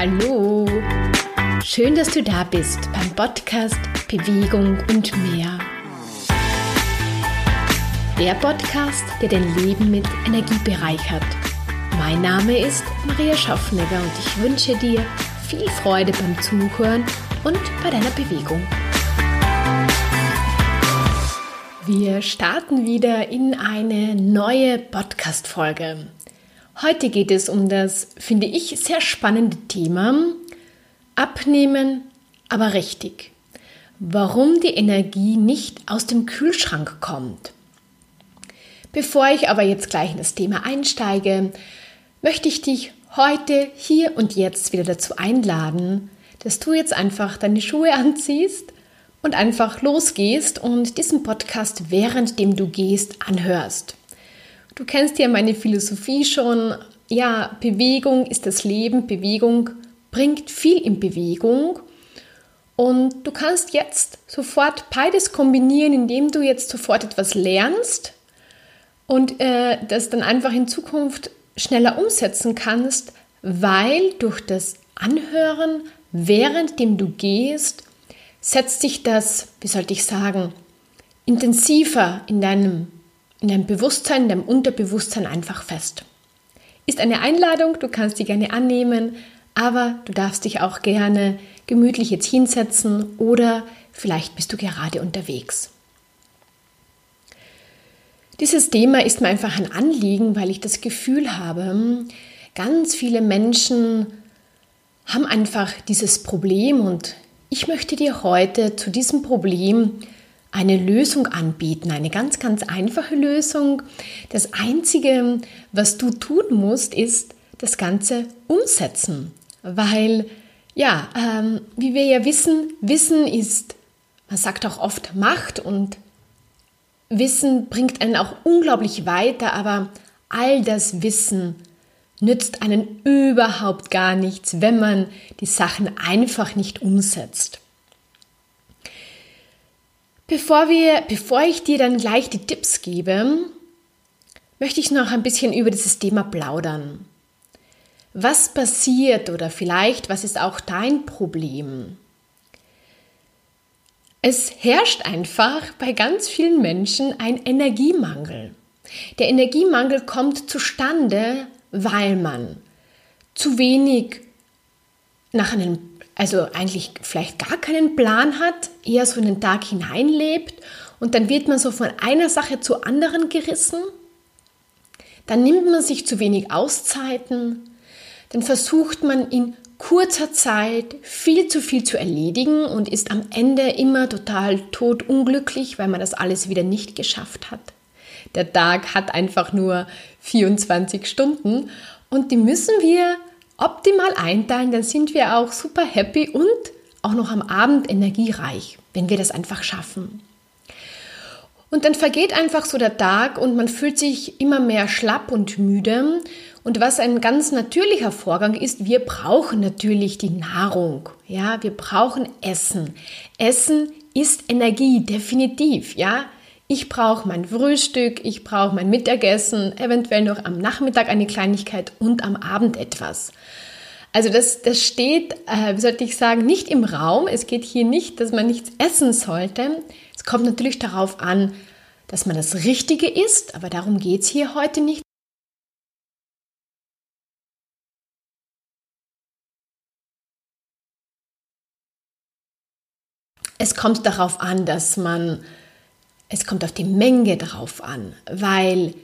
Hallo! Schön, dass du da bist beim Podcast Bewegung und mehr. Der Podcast, der dein Leben mit Energie bereichert. Mein Name ist Maria Schaffnegger und ich wünsche dir viel Freude beim Zuhören und bei deiner Bewegung. Wir starten wieder in eine neue Podcast-Folge. Heute geht es um das, finde ich, sehr spannende Thema Abnehmen, aber richtig. Warum die Energie nicht aus dem Kühlschrank kommt. Bevor ich aber jetzt gleich in das Thema einsteige, möchte ich dich heute, hier und jetzt wieder dazu einladen, dass du jetzt einfach deine Schuhe anziehst und einfach losgehst und diesen Podcast währenddem du gehst anhörst. Du kennst ja meine Philosophie schon. Ja, Bewegung ist das Leben. Bewegung bringt viel in Bewegung. Und du kannst jetzt sofort beides kombinieren, indem du jetzt sofort etwas lernst und äh, das dann einfach in Zukunft schneller umsetzen kannst, weil durch das Anhören, währenddem du gehst, setzt sich das, wie sollte ich sagen, intensiver in deinem in deinem Bewusstsein, in deinem Unterbewusstsein einfach fest. Ist eine Einladung, du kannst die gerne annehmen, aber du darfst dich auch gerne gemütlich jetzt hinsetzen oder vielleicht bist du gerade unterwegs. Dieses Thema ist mir einfach ein Anliegen, weil ich das Gefühl habe, ganz viele Menschen haben einfach dieses Problem und ich möchte dir heute zu diesem Problem eine Lösung anbieten, eine ganz, ganz einfache Lösung. Das Einzige, was du tun musst, ist das Ganze umsetzen, weil ja, ähm, wie wir ja wissen, Wissen ist, man sagt auch oft Macht und Wissen bringt einen auch unglaublich weiter, aber all das Wissen nützt einen überhaupt gar nichts, wenn man die Sachen einfach nicht umsetzt. Bevor, wir, bevor ich dir dann gleich die Tipps gebe, möchte ich noch ein bisschen über dieses Thema plaudern. Was passiert oder vielleicht, was ist auch dein Problem? Es herrscht einfach bei ganz vielen Menschen ein Energiemangel. Der Energiemangel kommt zustande, weil man zu wenig nach einem also eigentlich vielleicht gar keinen Plan hat, eher so in den Tag hineinlebt und dann wird man so von einer Sache zur anderen gerissen, dann nimmt man sich zu wenig Auszeiten, dann versucht man in kurzer Zeit viel zu viel zu erledigen und ist am Ende immer total totunglücklich, weil man das alles wieder nicht geschafft hat. Der Tag hat einfach nur 24 Stunden und die müssen wir optimal einteilen, dann sind wir auch super happy und auch noch am Abend energiereich, wenn wir das einfach schaffen. Und dann vergeht einfach so der Tag und man fühlt sich immer mehr schlapp und müde. Und was ein ganz natürlicher Vorgang ist, wir brauchen natürlich die Nahrung. Ja, wir brauchen Essen. Essen ist Energie, definitiv. Ja, ich brauche mein Frühstück, ich brauche mein Mittagessen, eventuell noch am Nachmittag eine Kleinigkeit und am Abend etwas. Also das, das steht, äh, wie sollte ich sagen, nicht im Raum. Es geht hier nicht, dass man nichts essen sollte. Es kommt natürlich darauf an, dass man das Richtige isst, aber darum geht es hier heute nicht. Es kommt darauf an, dass man, es kommt auf die Menge drauf an, weil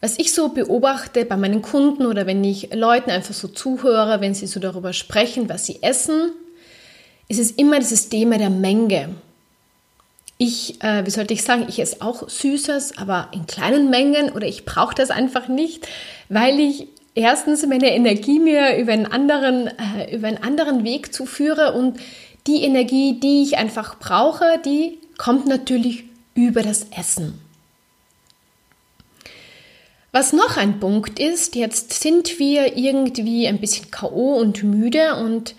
was ich so beobachte bei meinen Kunden oder wenn ich Leuten einfach so zuhöre, wenn sie so darüber sprechen, was sie essen, ist es immer dieses Thema der Menge. Ich, äh, wie sollte ich sagen, ich esse auch Süßes, aber in kleinen Mengen oder ich brauche das einfach nicht, weil ich erstens meine Energie mir über einen anderen, äh, über einen anderen Weg zuführe und die Energie, die ich einfach brauche, die kommt natürlich über das Essen. Was noch ein Punkt ist, jetzt sind wir irgendwie ein bisschen KO und müde und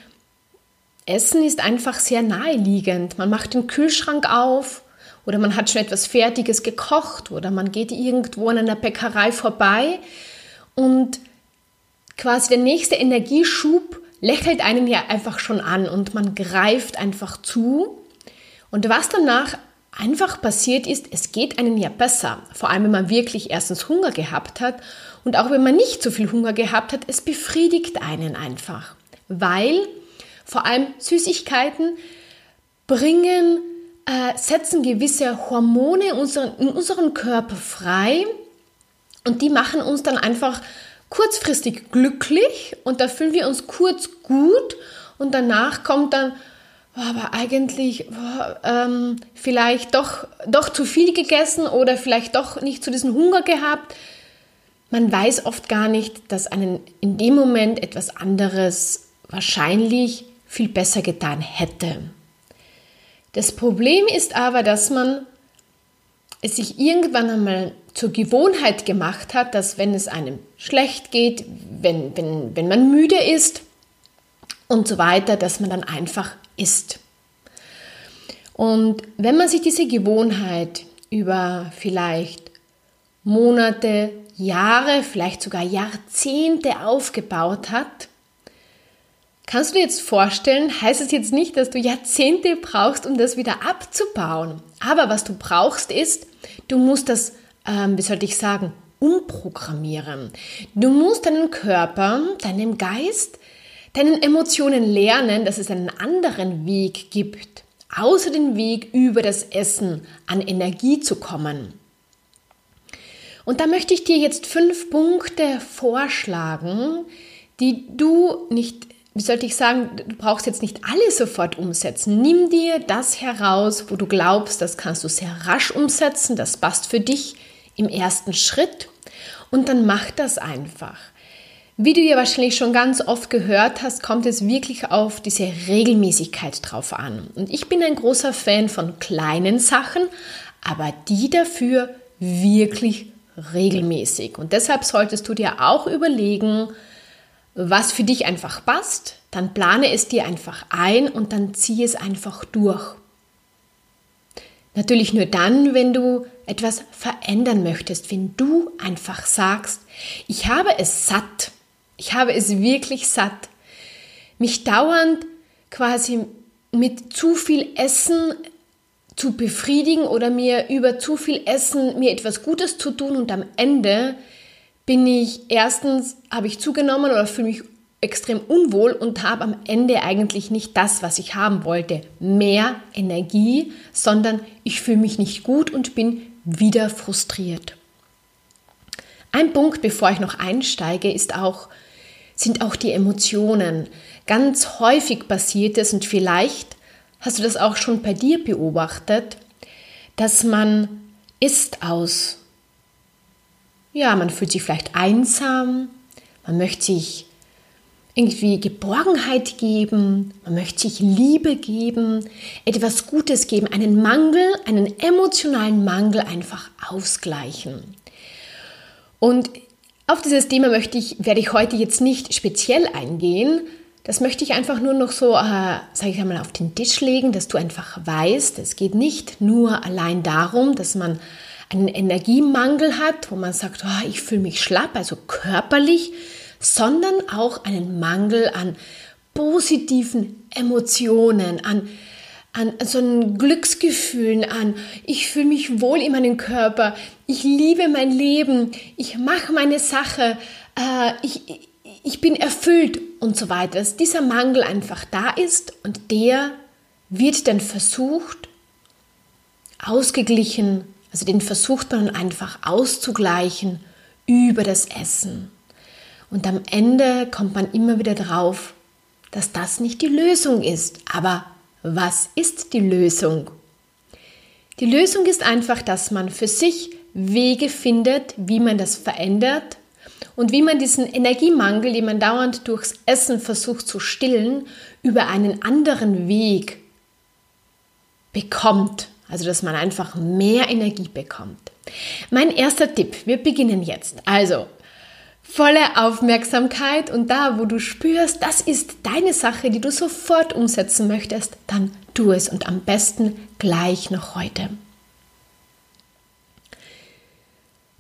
Essen ist einfach sehr naheliegend. Man macht den Kühlschrank auf oder man hat schon etwas Fertiges gekocht oder man geht irgendwo an einer Bäckerei vorbei und quasi der nächste Energieschub lächelt einen ja einfach schon an und man greift einfach zu. Und was danach einfach passiert ist, es geht einem ja besser. Vor allem, wenn man wirklich erstens Hunger gehabt hat und auch wenn man nicht so viel Hunger gehabt hat, es befriedigt einen einfach. Weil vor allem Süßigkeiten bringen, äh, setzen gewisse Hormone in unseren, in unseren Körper frei und die machen uns dann einfach kurzfristig glücklich und da fühlen wir uns kurz gut und danach kommt dann, aber eigentlich ähm, vielleicht doch, doch zu viel gegessen oder vielleicht doch nicht zu diesem Hunger gehabt. Man weiß oft gar nicht, dass einen in dem Moment etwas anderes wahrscheinlich viel besser getan hätte. Das Problem ist aber, dass man es sich irgendwann einmal zur Gewohnheit gemacht hat, dass wenn es einem schlecht geht, wenn, wenn, wenn man müde ist und so weiter, dass man dann einfach isst. Und wenn man sich diese Gewohnheit über vielleicht Monate, Jahre, vielleicht sogar Jahrzehnte aufgebaut hat, kannst du dir jetzt vorstellen, heißt es jetzt nicht, dass du Jahrzehnte brauchst, um das wieder abzubauen. Aber was du brauchst ist, du musst das, ähm, wie sollte ich sagen, umprogrammieren. Du musst deinen Körper, deinem Geist, deinen Emotionen lernen, dass es einen anderen Weg gibt, außer den Weg über das Essen an Energie zu kommen. Und da möchte ich dir jetzt fünf Punkte vorschlagen, die du nicht, wie sollte ich sagen, du brauchst jetzt nicht alle sofort umsetzen. Nimm dir das heraus, wo du glaubst, das kannst du sehr rasch umsetzen, das passt für dich im ersten Schritt und dann mach das einfach. Wie du ja wahrscheinlich schon ganz oft gehört hast, kommt es wirklich auf diese Regelmäßigkeit drauf an. Und ich bin ein großer Fan von kleinen Sachen, aber die dafür wirklich regelmäßig. Und deshalb solltest du dir auch überlegen, was für dich einfach passt. Dann plane es dir einfach ein und dann ziehe es einfach durch. Natürlich nur dann, wenn du etwas verändern möchtest, wenn du einfach sagst, ich habe es satt, ich habe es wirklich satt, mich dauernd quasi mit zu viel Essen zu befriedigen oder mir über zu viel Essen mir etwas Gutes zu tun und am Ende bin ich erstens, habe ich zugenommen oder fühle mich extrem unwohl und habe am Ende eigentlich nicht das, was ich haben wollte, mehr Energie, sondern ich fühle mich nicht gut und bin wieder frustriert. Ein Punkt, bevor ich noch einsteige, ist auch, sind auch die Emotionen. Ganz häufig passiert es und vielleicht Hast du das auch schon bei dir beobachtet, dass man ist aus, ja, man fühlt sich vielleicht einsam, man möchte sich irgendwie Geborgenheit geben, man möchte sich Liebe geben, etwas Gutes geben, einen Mangel, einen emotionalen Mangel einfach ausgleichen. Und auf dieses Thema möchte ich, werde ich heute jetzt nicht speziell eingehen, das möchte ich einfach nur noch so, äh, sage ich einmal, auf den Tisch legen, dass du einfach weißt, es geht nicht nur allein darum, dass man einen Energiemangel hat, wo man sagt, oh, ich fühle mich schlapp, also körperlich, sondern auch einen Mangel an positiven Emotionen, an, an so einen Glücksgefühlen, an. Ich fühle mich wohl in meinem Körper, ich liebe mein Leben, ich mache meine Sache, äh, ich, ich bin erfüllt und so weiter, dass dieser Mangel einfach da ist und der wird dann versucht, ausgeglichen, also den versucht man einfach auszugleichen über das Essen. Und am Ende kommt man immer wieder drauf, dass das nicht die Lösung ist. Aber was ist die Lösung? Die Lösung ist einfach, dass man für sich Wege findet, wie man das verändert und wie man diesen Energiemangel, den man dauernd durchs Essen versucht zu stillen, über einen anderen Weg bekommt. Also, dass man einfach mehr Energie bekommt. Mein erster Tipp, wir beginnen jetzt. Also, volle Aufmerksamkeit und da, wo du spürst, das ist deine Sache, die du sofort umsetzen möchtest, dann tu es und am besten gleich noch heute.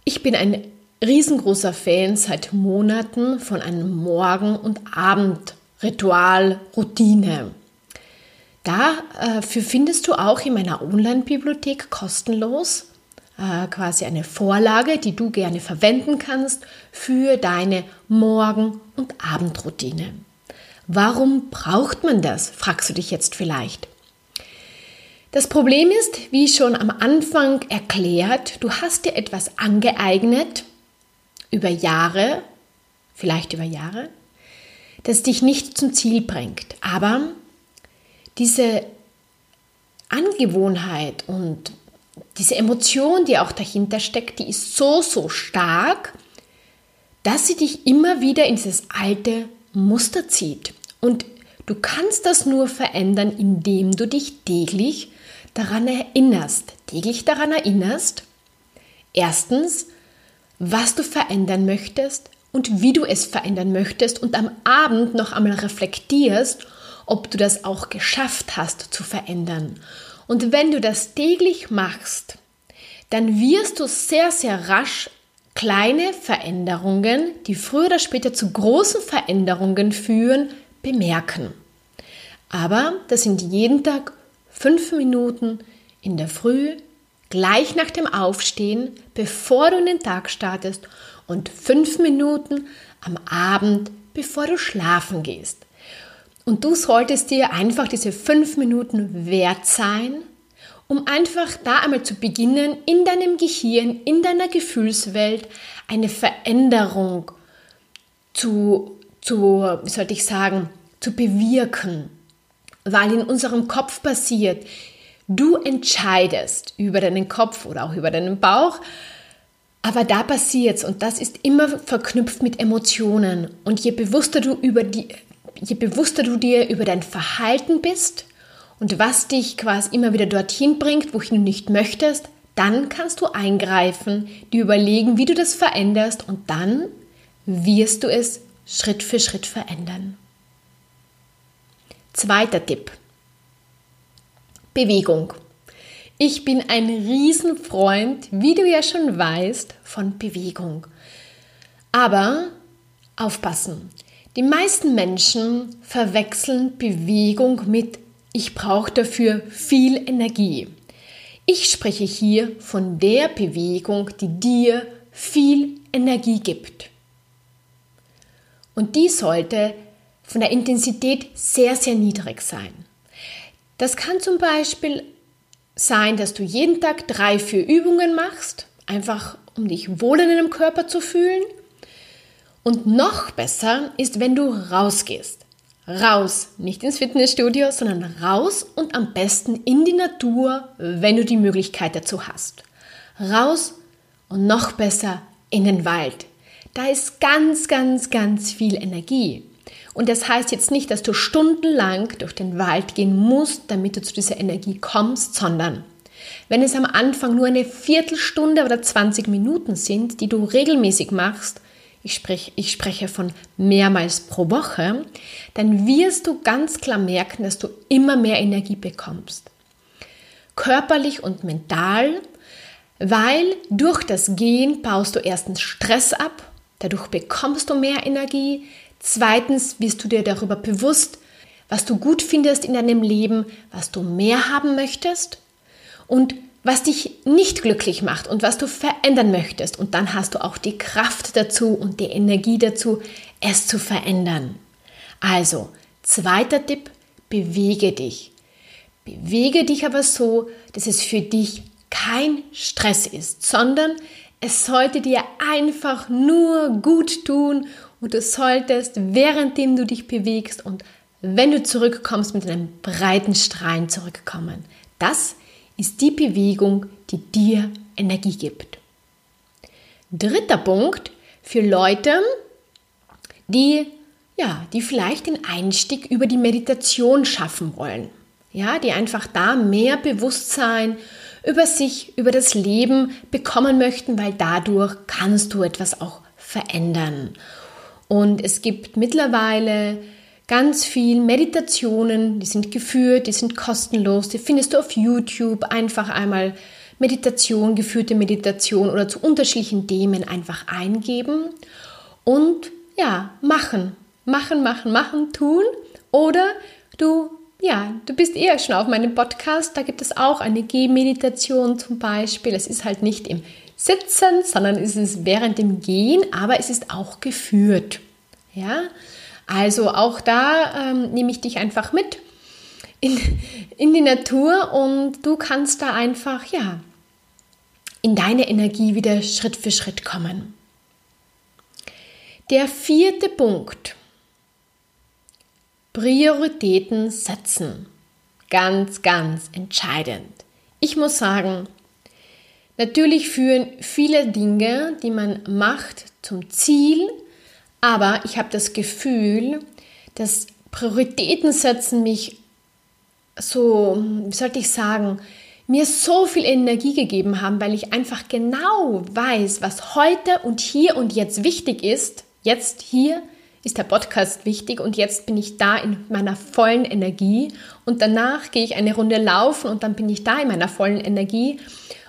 Ich bin ein riesengroßer Fan seit Monaten von einem Morgen- und Abend Ritual, Routine. Dafür findest du auch in meiner Online-Bibliothek kostenlos äh, quasi eine Vorlage, die du gerne verwenden kannst für deine Morgen- und Abendroutine. Warum braucht man das, fragst du dich jetzt vielleicht. Das Problem ist, wie schon am Anfang erklärt, du hast dir etwas angeeignet über Jahre, vielleicht über Jahre, das dich nicht zum Ziel bringt. Aber diese Angewohnheit und diese Emotion, die auch dahinter steckt, die ist so, so stark, dass sie dich immer wieder in dieses alte Muster zieht. Und du kannst das nur verändern, indem du dich täglich daran erinnerst, täglich daran erinnerst, erstens, was du verändern möchtest und wie du es verändern möchtest und am Abend noch einmal reflektierst, ob du das auch geschafft hast zu verändern. Und wenn du das täglich machst, dann wirst du sehr, sehr rasch kleine Veränderungen, die früher oder später zu großen Veränderungen führen, bemerken. Aber das sind jeden Tag fünf Minuten in der Früh, gleich nach dem Aufstehen, bevor du in den Tag startest und fünf Minuten am Abend, bevor du schlafen gehst. Und du solltest dir einfach diese fünf Minuten wert sein, um einfach da einmal zu beginnen, in deinem Gehirn, in deiner Gefühlswelt eine Veränderung zu, zu wie sollte ich sagen, zu bewirken. Weil in unserem Kopf passiert, du entscheidest über deinen Kopf oder auch über deinen Bauch, aber da passiert's und das ist immer verknüpft mit Emotionen. Und je bewusster du über die, je bewusster du dir über dein Verhalten bist und was dich quasi immer wieder dorthin bringt, wohin du nicht möchtest, dann kannst du eingreifen, dir überlegen, wie du das veränderst und dann wirst du es Schritt für Schritt verändern. Zweiter Tipp. Bewegung. Ich bin ein Riesenfreund, wie du ja schon weißt, von Bewegung. Aber aufpassen. Die meisten Menschen verwechseln Bewegung mit ich brauche dafür viel Energie. Ich spreche hier von der Bewegung, die dir viel Energie gibt. Und die sollte von der Intensität sehr, sehr niedrig sein. Das kann zum Beispiel sein, dass du jeden Tag drei, vier Übungen machst, einfach um dich wohl in deinem Körper zu fühlen. Und noch besser ist, wenn du rausgehst. Raus, nicht ins Fitnessstudio, sondern raus und am besten in die Natur, wenn du die Möglichkeit dazu hast. Raus und noch besser in den Wald. Da ist ganz, ganz, ganz viel Energie. Und das heißt jetzt nicht, dass du stundenlang durch den Wald gehen musst, damit du zu dieser Energie kommst, sondern wenn es am Anfang nur eine Viertelstunde oder 20 Minuten sind, die du regelmäßig machst, ich spreche, ich spreche von mehrmals pro Woche, dann wirst du ganz klar merken, dass du immer mehr Energie bekommst. Körperlich und mental, weil durch das Gehen baust du erstens Stress ab, dadurch bekommst du mehr Energie, zweitens wirst du dir darüber bewusst, was du gut findest in deinem Leben, was du mehr haben möchtest und was dich nicht glücklich macht und was du verändern möchtest. Und dann hast du auch die Kraft dazu und die Energie dazu, es zu verändern. Also, zweiter Tipp, bewege dich. Bewege dich aber so, dass es für dich kein Stress ist, sondern es sollte dir einfach nur gut tun und du solltest, währenddem du dich bewegst und wenn du zurückkommst, mit einem breiten Strahlen zurückkommen. Das ist die Bewegung, die dir Energie gibt. Dritter Punkt für Leute, die ja, die vielleicht den Einstieg über die Meditation schaffen wollen. Ja, die einfach da mehr Bewusstsein über sich, über das Leben bekommen möchten, weil dadurch kannst du etwas auch verändern. Und es gibt mittlerweile ganz viel Meditationen, die sind geführt, die sind kostenlos, die findest du auf YouTube. Einfach einmal Meditation, geführte Meditation oder zu unterschiedlichen Themen einfach eingeben und ja, machen. machen, machen, machen, tun oder du ja, du bist eher schon auf meinem Podcast. Da gibt es auch eine Gehmeditation zum Beispiel. Es ist halt nicht im Sitzen, sondern es ist während dem Gehen, aber es ist auch geführt. Ja, also auch da ähm, nehme ich dich einfach mit in, in die Natur und du kannst da einfach, ja, in deine Energie wieder Schritt für Schritt kommen. Der vierte Punkt Prioritäten setzen. Ganz, ganz entscheidend. Ich muss sagen, natürlich führen viele Dinge, die man macht, zum Ziel, aber ich habe das Gefühl, dass Prioritäten setzen mich so, wie sollte ich sagen, mir so viel Energie gegeben haben, weil ich einfach genau weiß, was heute und hier und jetzt wichtig ist, jetzt hier ist der Podcast wichtig und jetzt bin ich da in meiner vollen Energie. Und danach gehe ich eine Runde laufen und dann bin ich da in meiner vollen Energie.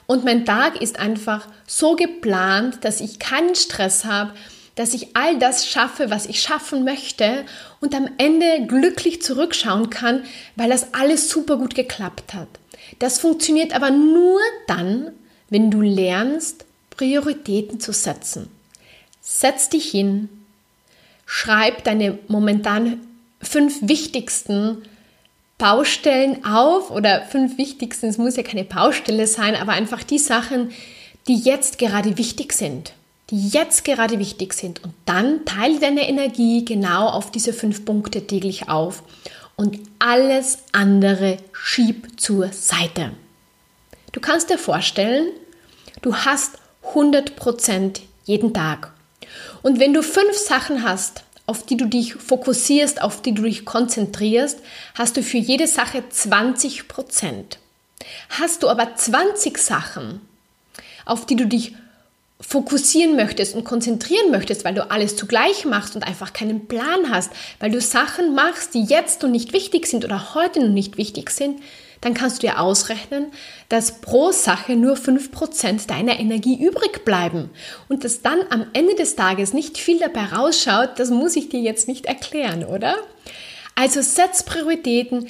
Und mein Tag ist einfach so geplant, dass ich keinen Stress habe, dass ich all das schaffe, was ich schaffen möchte und am Ende glücklich zurückschauen kann, weil das alles super gut geklappt hat. Das funktioniert aber nur dann, wenn du lernst, Prioritäten zu setzen. Setz dich hin, schreib deine momentan fünf wichtigsten Baustellen auf oder fünf wichtigsten, es muss ja keine Baustelle sein, aber einfach die Sachen, die jetzt gerade wichtig sind, die jetzt gerade wichtig sind. Und dann teile deine Energie genau auf diese fünf Punkte täglich auf und alles andere schieb zur Seite. Du kannst dir vorstellen, du hast 100% jeden Tag. Und wenn du fünf Sachen hast, auf die du dich fokussierst, auf die du dich konzentrierst, hast du für jede Sache 20 Prozent. Hast du aber 20 Sachen, auf die du dich fokussieren möchtest und konzentrieren möchtest, weil du alles zugleich machst und einfach keinen Plan hast, weil du Sachen machst, die jetzt noch nicht wichtig sind oder heute noch nicht wichtig sind, dann kannst du dir ausrechnen, dass pro Sache nur 5% deiner Energie übrig bleiben. Und dass dann am Ende des Tages nicht viel dabei rausschaut, das muss ich dir jetzt nicht erklären, oder? Also setz Prioritäten.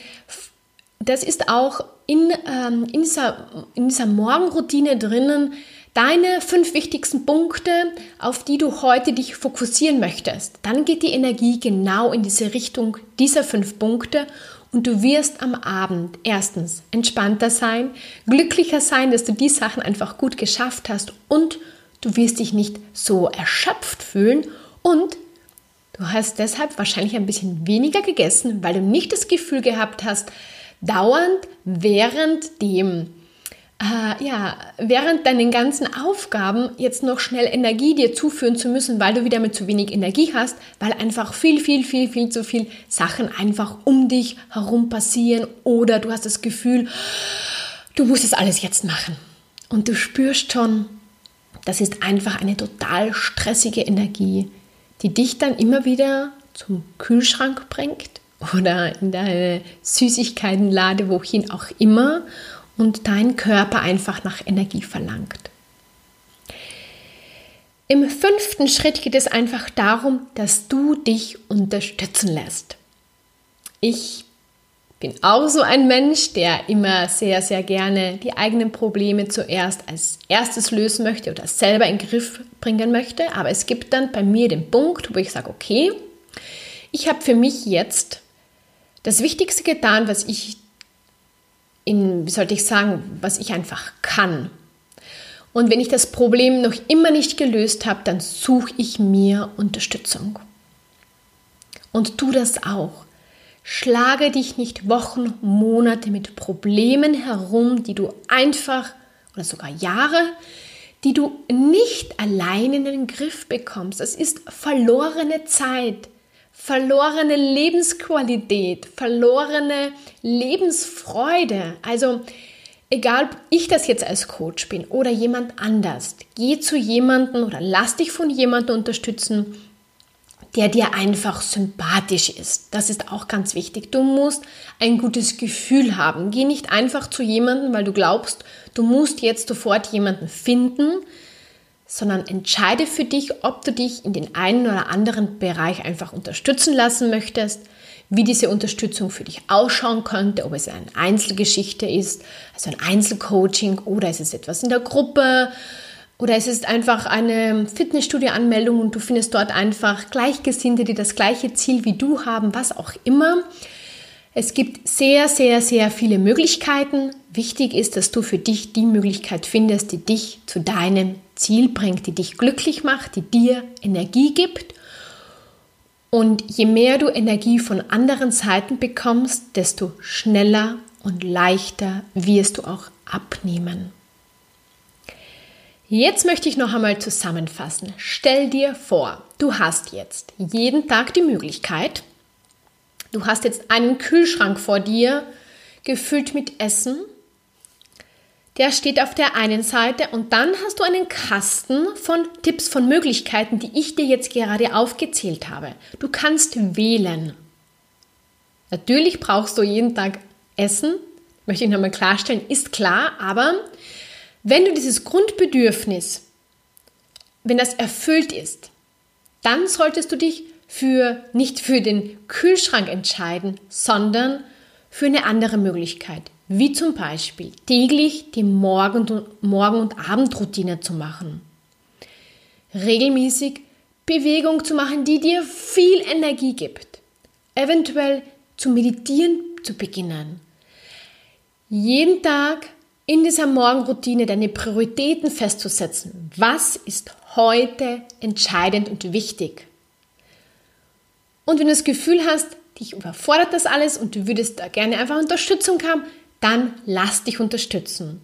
Das ist auch in, ähm, in, dieser, in dieser Morgenroutine drinnen, deine fünf wichtigsten Punkte, auf die du heute dich fokussieren möchtest. Dann geht die Energie genau in diese Richtung dieser fünf Punkte und du wirst am Abend erstens entspannter sein, glücklicher sein, dass du die Sachen einfach gut geschafft hast und du wirst dich nicht so erschöpft fühlen und du hast deshalb wahrscheinlich ein bisschen weniger gegessen, weil du nicht das Gefühl gehabt hast, dauernd während dem äh, ja, während deinen ganzen Aufgaben jetzt noch schnell Energie dir zuführen zu müssen, weil du wieder mit zu wenig Energie hast, weil einfach viel, viel, viel, viel zu viel Sachen einfach um dich herum passieren oder du hast das Gefühl, du musst es alles jetzt machen. Und du spürst schon, das ist einfach eine total stressige Energie, die dich dann immer wieder zum Kühlschrank bringt oder in deine Süßigkeitenlade, wohin auch immer und dein Körper einfach nach Energie verlangt. Im fünften Schritt geht es einfach darum, dass du dich unterstützen lässt. Ich bin auch so ein Mensch, der immer sehr, sehr gerne die eigenen Probleme zuerst als erstes lösen möchte oder selber in den Griff bringen möchte. Aber es gibt dann bei mir den Punkt, wo ich sage, okay, ich habe für mich jetzt das Wichtigste getan, was ich in, wie sollte ich sagen, was ich einfach kann. Und wenn ich das Problem noch immer nicht gelöst habe, dann suche ich mir Unterstützung. Und tu das auch. Schlage dich nicht Wochen, Monate mit Problemen herum, die du einfach oder sogar Jahre, die du nicht allein in den Griff bekommst. Das ist verlorene Zeit verlorene Lebensqualität, verlorene Lebensfreude. Also egal, ob ich das jetzt als Coach bin oder jemand anders, geh zu jemandem oder lass dich von jemandem unterstützen, der dir einfach sympathisch ist. Das ist auch ganz wichtig. Du musst ein gutes Gefühl haben. Geh nicht einfach zu jemandem, weil du glaubst, du musst jetzt sofort jemanden finden, sondern entscheide für dich, ob du dich in den einen oder anderen Bereich einfach unterstützen lassen möchtest, wie diese Unterstützung für dich ausschauen könnte, ob es eine Einzelgeschichte ist, also ein Einzelcoaching oder ist es etwas in der Gruppe oder es ist einfach eine Fitnessstudio-Anmeldung und du findest dort einfach Gleichgesinnte, die das gleiche Ziel wie du haben, was auch immer. Es gibt sehr, sehr, sehr viele Möglichkeiten. Wichtig ist, dass du für dich die Möglichkeit findest, die dich zu deinem Ziel bringt, die dich glücklich macht, die dir Energie gibt. Und je mehr du Energie von anderen Seiten bekommst, desto schneller und leichter wirst du auch abnehmen. Jetzt möchte ich noch einmal zusammenfassen. Stell dir vor, du hast jetzt jeden Tag die Möglichkeit, Du hast jetzt einen Kühlschrank vor dir, gefüllt mit Essen. Der steht auf der einen Seite und dann hast du einen Kasten von Tipps, von Möglichkeiten, die ich dir jetzt gerade aufgezählt habe. Du kannst wählen. Natürlich brauchst du jeden Tag Essen, möchte ich nochmal klarstellen, ist klar, aber wenn du dieses Grundbedürfnis, wenn das erfüllt ist, dann solltest du dich für, nicht für den Kühlschrank entscheiden, sondern für eine andere Möglichkeit. Wie zum Beispiel täglich die Morgen- und, Abendroutine zu machen. Regelmäßig Bewegung zu machen, die dir viel Energie gibt. Eventuell zu meditieren zu beginnen. Jeden Tag in dieser Morgenroutine deine Prioritäten festzusetzen. Was ist heute entscheidend und wichtig? Und wenn du das Gefühl hast, dich überfordert das alles und du würdest da gerne einfach Unterstützung haben, dann lass dich unterstützen.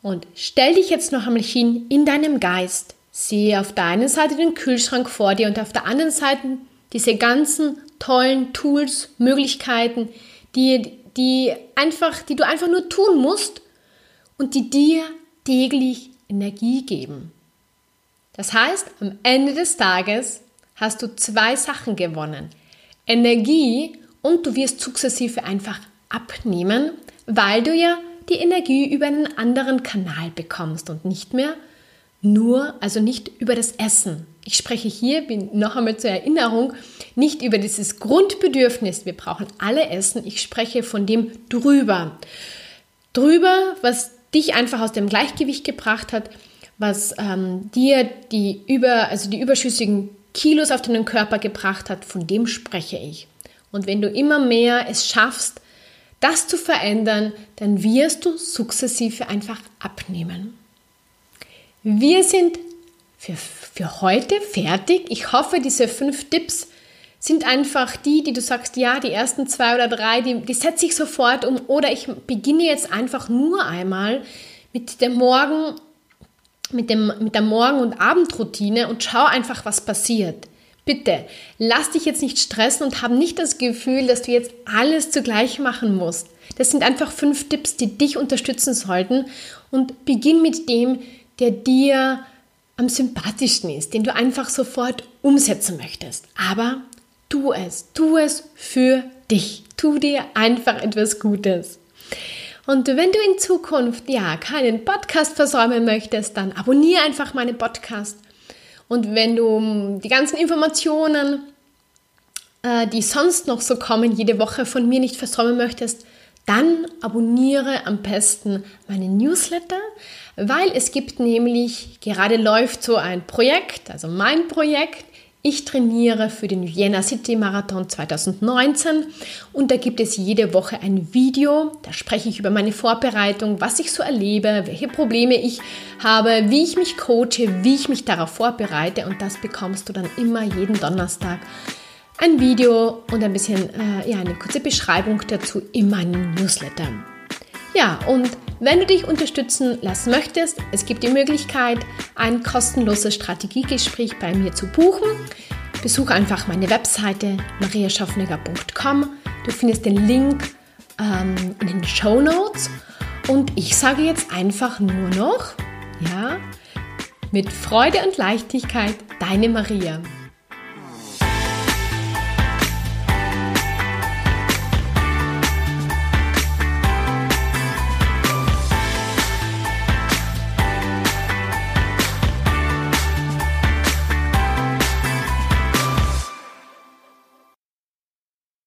Und stell dich jetzt noch einmal hin in deinem Geist. Sehe auf der einen Seite den Kühlschrank vor dir und auf der anderen Seite diese ganzen tollen Tools, Möglichkeiten, die, die, einfach, die du einfach nur tun musst und die dir täglich Energie geben. Das heißt, am Ende des Tages hast du zwei Sachen gewonnen. Energie und du wirst sukzessive einfach abnehmen, weil du ja die Energie über einen anderen Kanal bekommst und nicht mehr nur, also nicht über das Essen. Ich spreche hier, noch einmal zur Erinnerung, nicht über dieses Grundbedürfnis, wir brauchen alle Essen, ich spreche von dem drüber. Drüber, was dich einfach aus dem Gleichgewicht gebracht hat, was ähm, dir die, über, also die überschüssigen Kilos auf deinen Körper gebracht hat, von dem spreche ich. Und wenn du immer mehr es schaffst, das zu verändern, dann wirst du sukzessive einfach abnehmen. Wir sind für, für heute fertig. Ich hoffe, diese fünf Tipps sind einfach die, die du sagst, ja, die ersten zwei oder drei, die, die setze ich sofort um oder ich beginne jetzt einfach nur einmal mit dem Morgen mit, dem, mit der Morgen- und Abendroutine und schau einfach, was passiert. Bitte, lass dich jetzt nicht stressen und hab nicht das Gefühl, dass du jetzt alles zugleich machen musst. Das sind einfach fünf Tipps, die dich unterstützen sollten und beginn mit dem, der dir am sympathischsten ist, den du einfach sofort umsetzen möchtest. Aber tu es, tu es für dich. Tu dir einfach etwas Gutes. Und wenn du in Zukunft ja keinen Podcast versäumen möchtest, dann abonniere einfach meinen Podcast. Und wenn du die ganzen Informationen, äh, die sonst noch so kommen, jede Woche von mir nicht versäumen möchtest, dann abonniere am besten meinen Newsletter, weil es gibt nämlich, gerade läuft so ein Projekt, also mein Projekt, ich trainiere für den Vienna City Marathon 2019 und da gibt es jede Woche ein Video. Da spreche ich über meine Vorbereitung, was ich so erlebe, welche Probleme ich habe, wie ich mich coache, wie ich mich darauf vorbereite und das bekommst du dann immer jeden Donnerstag. Ein Video und ein bisschen, äh, ja, eine kurze Beschreibung dazu in meinem Newsletter. Ja, und wenn du dich unterstützen lassen möchtest, es gibt die Möglichkeit, ein kostenloses Strategiegespräch bei mir zu buchen. Besuche einfach meine Webseite mariaschaffneger.com. Du findest den Link ähm, in den Show Notes. Und ich sage jetzt einfach nur noch, ja, mit Freude und Leichtigkeit, deine Maria.